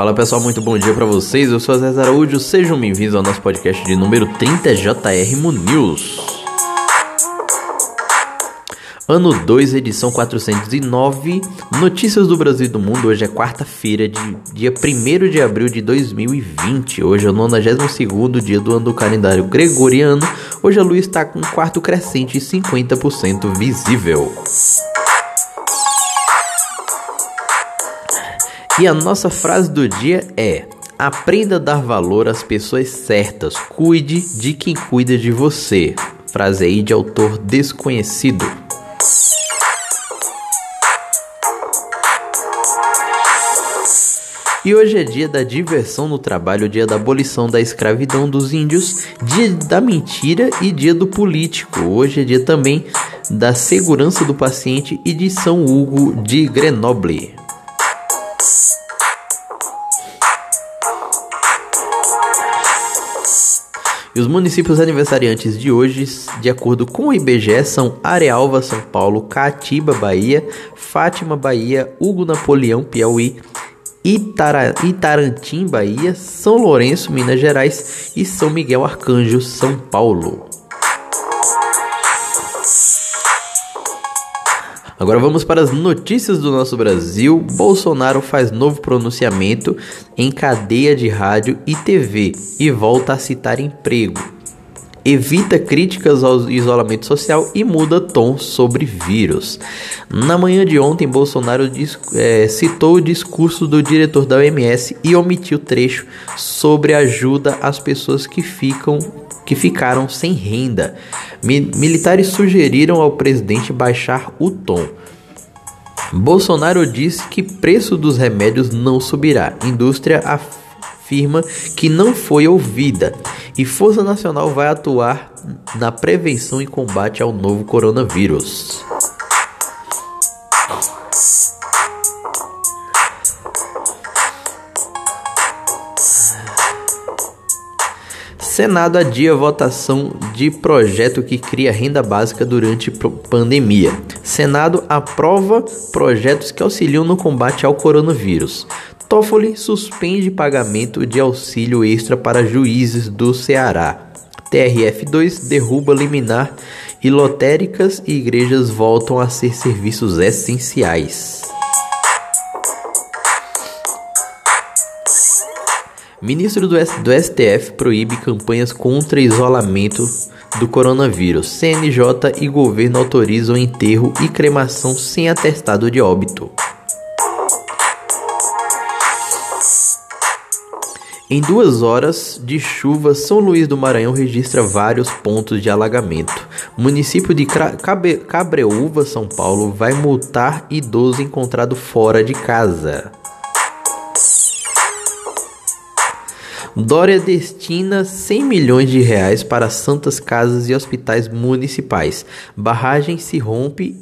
Fala pessoal, muito bom dia para vocês. Eu sou Zé Araújo, sejam bem-vindos ao nosso podcast de número 30 JR News. Ano 2, edição 409. Notícias do Brasil e do Mundo. Hoje é quarta-feira, dia 1 de abril de 2020. Hoje é o 92 dia do ano do calendário gregoriano. Hoje a lua está com quarto crescente e 50% visível. E a nossa frase do dia é: Aprenda a dar valor às pessoas certas. Cuide de quem cuida de você. Frase aí de autor desconhecido. E hoje é dia da diversão no trabalho, dia da abolição da escravidão dos índios, dia da mentira e dia do político. Hoje é dia também da segurança do paciente e de São Hugo de Grenoble. E os municípios aniversariantes de hoje, de acordo com o IBGE, são Arealva, São Paulo, Catiba, Bahia, Fátima, Bahia, Hugo Napoleão, Piauí, Itara, Itarantim, Bahia, São Lourenço, Minas Gerais e São Miguel Arcanjo, São Paulo. Agora vamos para as notícias do nosso Brasil. Bolsonaro faz novo pronunciamento em cadeia de rádio e TV e volta a citar emprego. Evita críticas ao isolamento social e muda tom sobre vírus. Na manhã de ontem, Bolsonaro é, citou o discurso do diretor da OMS e omitiu trecho sobre ajuda às pessoas que ficam que ficaram sem renda. Militares sugeriram ao presidente baixar o tom. Bolsonaro disse que preço dos remédios não subirá. Indústria afirma que não foi ouvida. E Força Nacional vai atuar na prevenção e combate ao novo coronavírus. Senado adia votação de projeto que cria renda básica durante pandemia. Senado aprova projetos que auxiliam no combate ao coronavírus. Toffoli suspende pagamento de auxílio extra para juízes do Ceará. TRF2 derruba liminar e lotéricas e igrejas voltam a ser serviços essenciais. Ministro do, STF proíbe campanhas contra isolamento do coronavírus. CNJ e governo autorizam enterro e cremação sem atestado de óbito. Em duas horas de chuva, São Luís do Maranhão registra vários pontos de alagamento. Município de Cabreúva, São Paulo, vai multar idoso encontrado fora de casa. Dória destina 100 milhões de reais para santas casas e hospitais municipais. Barragem se rompe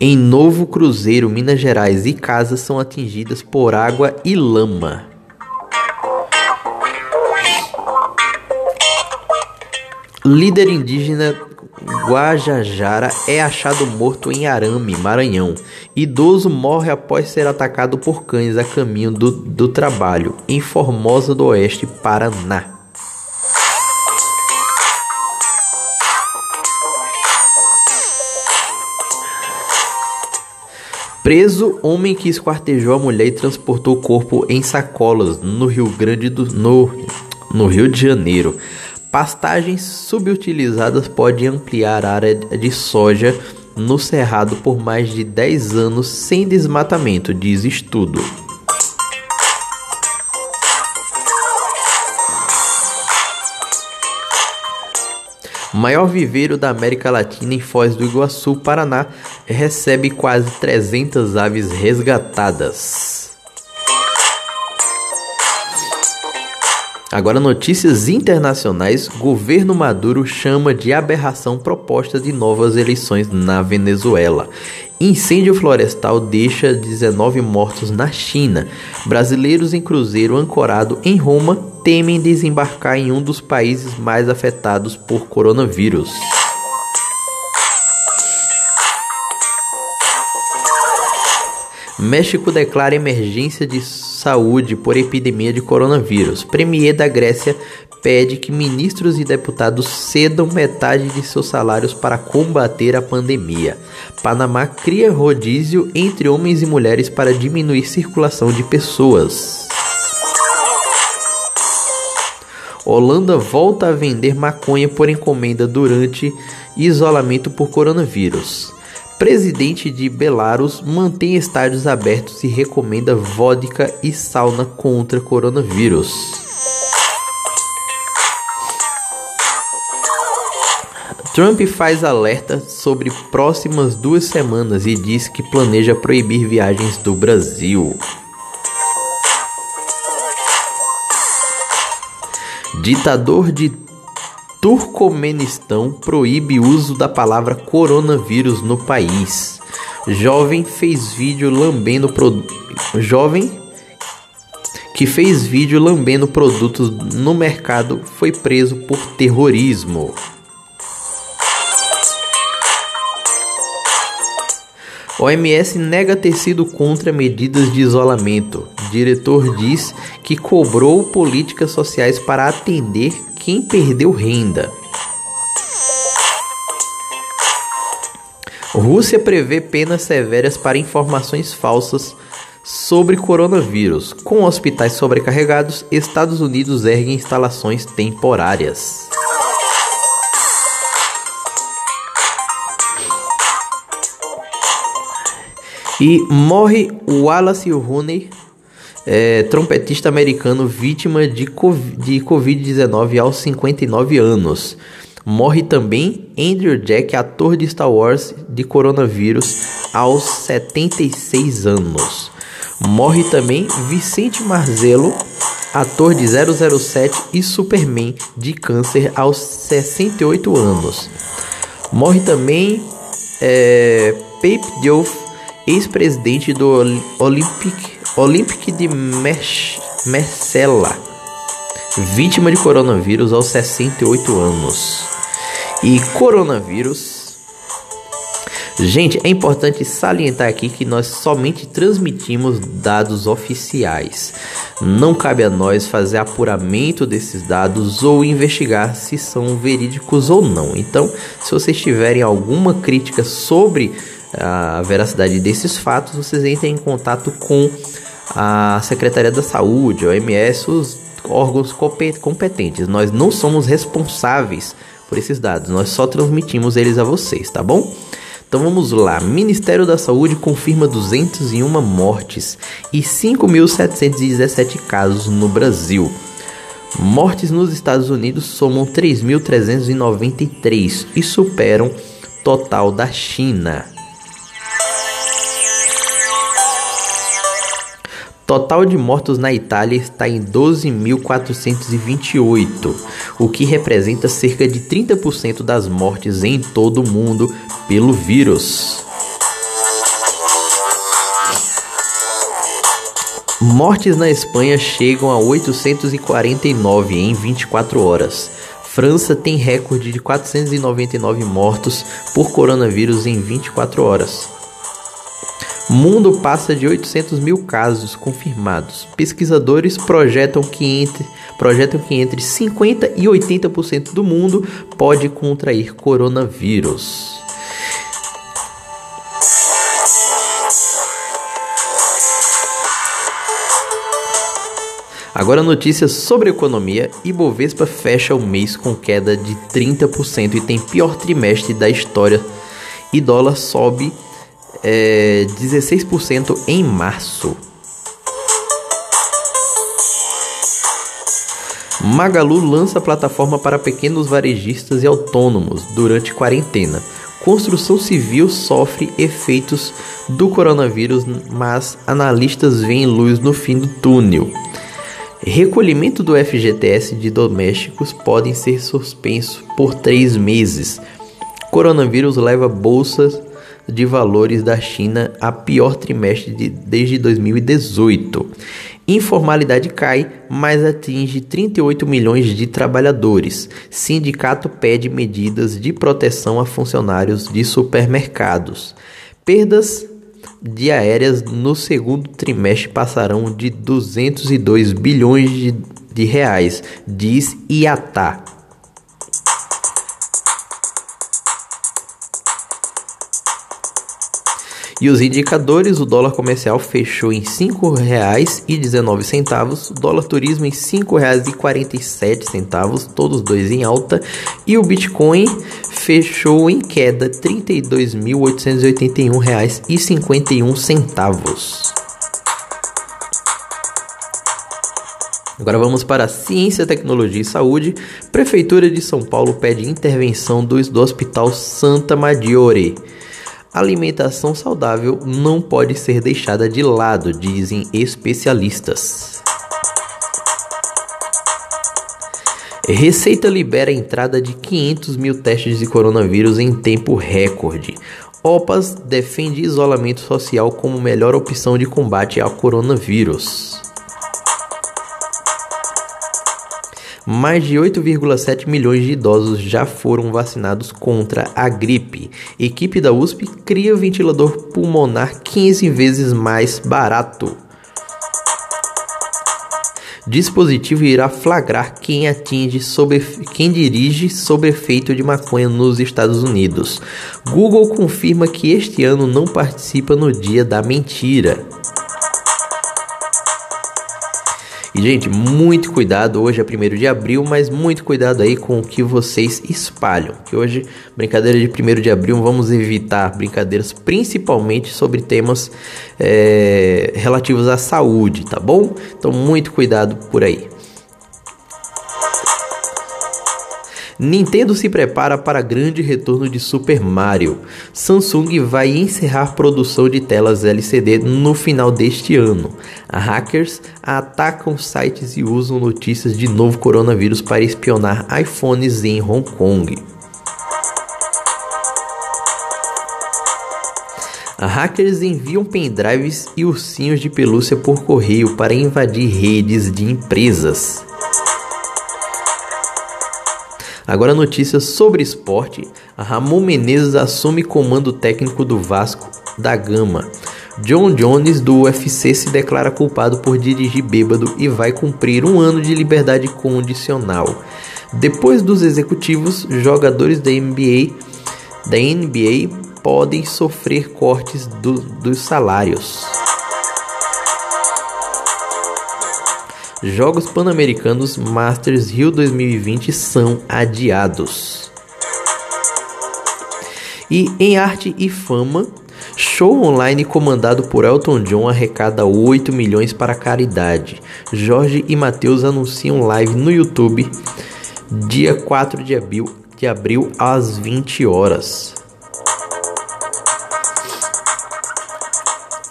em Novo Cruzeiro, Minas Gerais, e casas são atingidas por água e lama. Líder indígena Guajajara é achado morto em Arame, Maranhão. Idoso morre após ser atacado por cães a caminho do, do trabalho, em Formosa do Oeste, Paraná. Preso, homem que esquartejou a mulher e transportou o corpo em sacolas no Rio Grande do no, no Rio de Janeiro. Pastagens subutilizadas podem ampliar a área de soja no cerrado por mais de 10 anos sem desmatamento, diz estudo. maior viveiro da América Latina em Foz do Iguaçu, Paraná, recebe quase 300 aves resgatadas. Agora, notícias internacionais: governo Maduro chama de aberração proposta de novas eleições na Venezuela. Incêndio florestal deixa 19 mortos na China. Brasileiros em cruzeiro ancorado em Roma temem desembarcar em um dos países mais afetados por coronavírus. México declara emergência de saúde por epidemia de coronavírus. Premier da Grécia pede que ministros e deputados cedam metade de seus salários para combater a pandemia. Panamá cria rodízio entre homens e mulheres para diminuir circulação de pessoas. Holanda volta a vender maconha por encomenda durante isolamento por coronavírus. Presidente de Belarus mantém estádios abertos e recomenda vodka e sauna contra coronavírus. Trump faz alerta sobre próximas duas semanas e diz que planeja proibir viagens do Brasil. Ditador de Turcomenistão proíbe uso da palavra coronavírus no país. Jovem fez vídeo lambendo pro... jovem que fez vídeo lambendo produtos no mercado foi preso por terrorismo. OMS nega ter sido contra medidas de isolamento. Diretor diz que cobrou políticas sociais para atender quem perdeu renda. Rússia prevê penas severas para informações falsas sobre coronavírus. Com hospitais sobrecarregados, Estados Unidos ergue instalações temporárias. E morre Wallace Rooney, é, trompetista americano vítima de Covid-19 aos 59 anos. Morre também Andrew Jack, ator de Star Wars de coronavírus, aos 76 anos. Morre também Vicente Marzelo, ator de 007 e Superman de câncer aos 68 anos. Morre também é, Pape Diouf, ex-presidente do Olympic, Olympic de Marcella, vítima de coronavírus aos 68 anos. E coronavírus. Gente, é importante salientar aqui que nós somente transmitimos dados oficiais. Não cabe a nós fazer apuramento desses dados ou investigar se são verídicos ou não. Então, se vocês tiverem alguma crítica sobre a veracidade desses fatos, vocês entrem em contato com a Secretaria da Saúde, a OMS, os órgãos competentes. Nós não somos responsáveis por esses dados, nós só transmitimos eles a vocês, tá bom? Então vamos lá. Ministério da Saúde confirma 201 mortes e 5.717 casos no Brasil. Mortes nos Estados Unidos somam 3.393 e superam total da China. Total de mortos na Itália está em 12.428, o que representa cerca de 30% das mortes em todo o mundo pelo vírus. Mortes na Espanha chegam a 849 em 24 horas. França tem recorde de 499 mortos por coronavírus em 24 horas. Mundo passa de 800 mil casos confirmados. Pesquisadores projetam que entre, projetam que entre 50% e 80% do mundo pode contrair coronavírus. Agora notícias sobre economia. Ibovespa fecha o mês com queda de 30% e tem pior trimestre da história. E dólar sobe é, 16% em março. Magalu lança plataforma para pequenos varejistas e autônomos durante quarentena. Construção civil sofre efeitos do coronavírus, mas analistas veem luz no fim do túnel. Recolhimento do FGTS de domésticos podem ser suspenso por três meses. Coronavírus leva bolsas de valores da China a pior trimestre de, desde 2018. Informalidade cai, mas atinge 38 milhões de trabalhadores. Sindicato pede medidas de proteção a funcionários de supermercados. Perdas de aéreas no segundo trimestre passarão de 202 bilhões de, de reais, diz IATA. E os indicadores, o dólar comercial fechou em R$ 5,19, o dólar turismo em R$ 5,47, todos dois em alta, e o Bitcoin fechou em queda R$ 32.881,51. Agora vamos para Ciência, Tecnologia e Saúde. Prefeitura de São Paulo pede intervenção do, do Hospital Santa Maggiore alimentação saudável não pode ser deixada de lado, dizem especialistas. Receita libera a entrada de 500 mil testes de coronavírus em tempo recorde. OPAS defende isolamento social como melhor opção de combate ao coronavírus. Mais de 8,7 milhões de idosos já foram vacinados contra a gripe. Equipe da USP cria ventilador pulmonar 15 vezes mais barato. Dispositivo irá flagrar quem atinge sobre quem dirige sob efeito de maconha nos Estados Unidos. Google confirma que este ano não participa no Dia da Mentira. E, gente, muito cuidado. Hoje é 1 de abril, mas muito cuidado aí com o que vocês espalham. Que hoje, brincadeira de 1 de abril, vamos evitar brincadeiras principalmente sobre temas é, relativos à saúde, tá bom? Então, muito cuidado por aí. Nintendo se prepara para grande retorno de Super Mario. Samsung vai encerrar produção de telas LCD no final deste ano. Hackers atacam sites e usam notícias de novo coronavírus para espionar iPhones em Hong Kong. Hackers enviam pendrives e ursinhos de pelúcia por correio para invadir redes de empresas. Agora notícias sobre esporte. Ramon Menezes assume comando técnico do Vasco da Gama. John Jones do UFC se declara culpado por dirigir bêbado e vai cumprir um ano de liberdade condicional. Depois dos executivos, jogadores da NBA, da NBA podem sofrer cortes do, dos salários. Jogos Pan-Americanos Masters Rio 2020 são adiados. E em arte e fama, show online comandado por Elton John arrecada 8 milhões para caridade. Jorge e Matheus anunciam live no YouTube dia 4 de abril, de abril às 20 horas.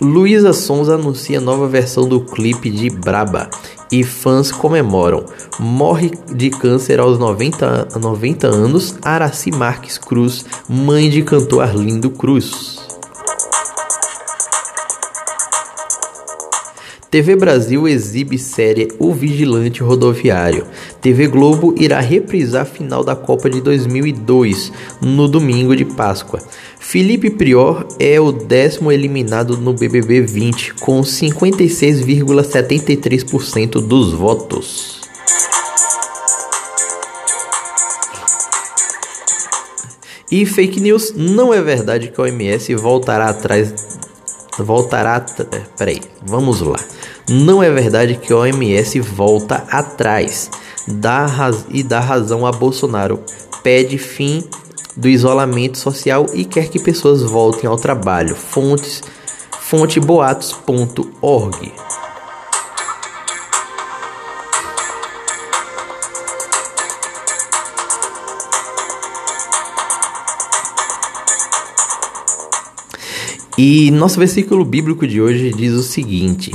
Luísa Sons anuncia nova versão do clipe de Braba e fãs comemoram. Morre de câncer aos 90, 90 anos Araci Marques Cruz, mãe de cantor Arlindo Cruz. TV Brasil exibe série O Vigilante Rodoviário. TV Globo irá reprisar a final da Copa de 2002 no domingo de Páscoa. Felipe Prior é o décimo eliminado no BBB 20 com 56,73% dos votos. E fake news, não é verdade que a OMS voltará atrás. Voltará. Peraí, vamos lá. Não é verdade que a OMS volta atrás dá e dá razão a Bolsonaro. Pede fim do isolamento social e quer que pessoas voltem ao trabalho. Fontes fonteboatos.org. E nosso versículo bíblico de hoje diz o seguinte: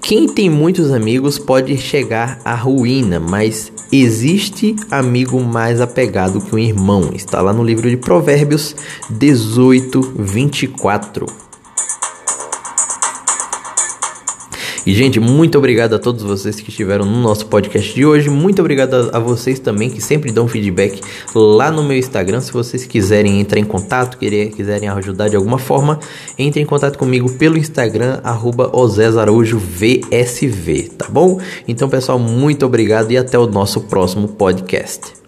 quem tem muitos amigos pode chegar à ruína, mas existe amigo mais apegado que um irmão. Está lá no livro de Provérbios 18, 24. E, gente, muito obrigado a todos vocês que estiveram no nosso podcast de hoje. Muito obrigado a, a vocês também que sempre dão feedback lá no meu Instagram. Se vocês quiserem entrar em contato, querer, quiserem ajudar de alguma forma, entre em contato comigo pelo Instagram, arroba VSV, tá bom? Então, pessoal, muito obrigado e até o nosso próximo podcast.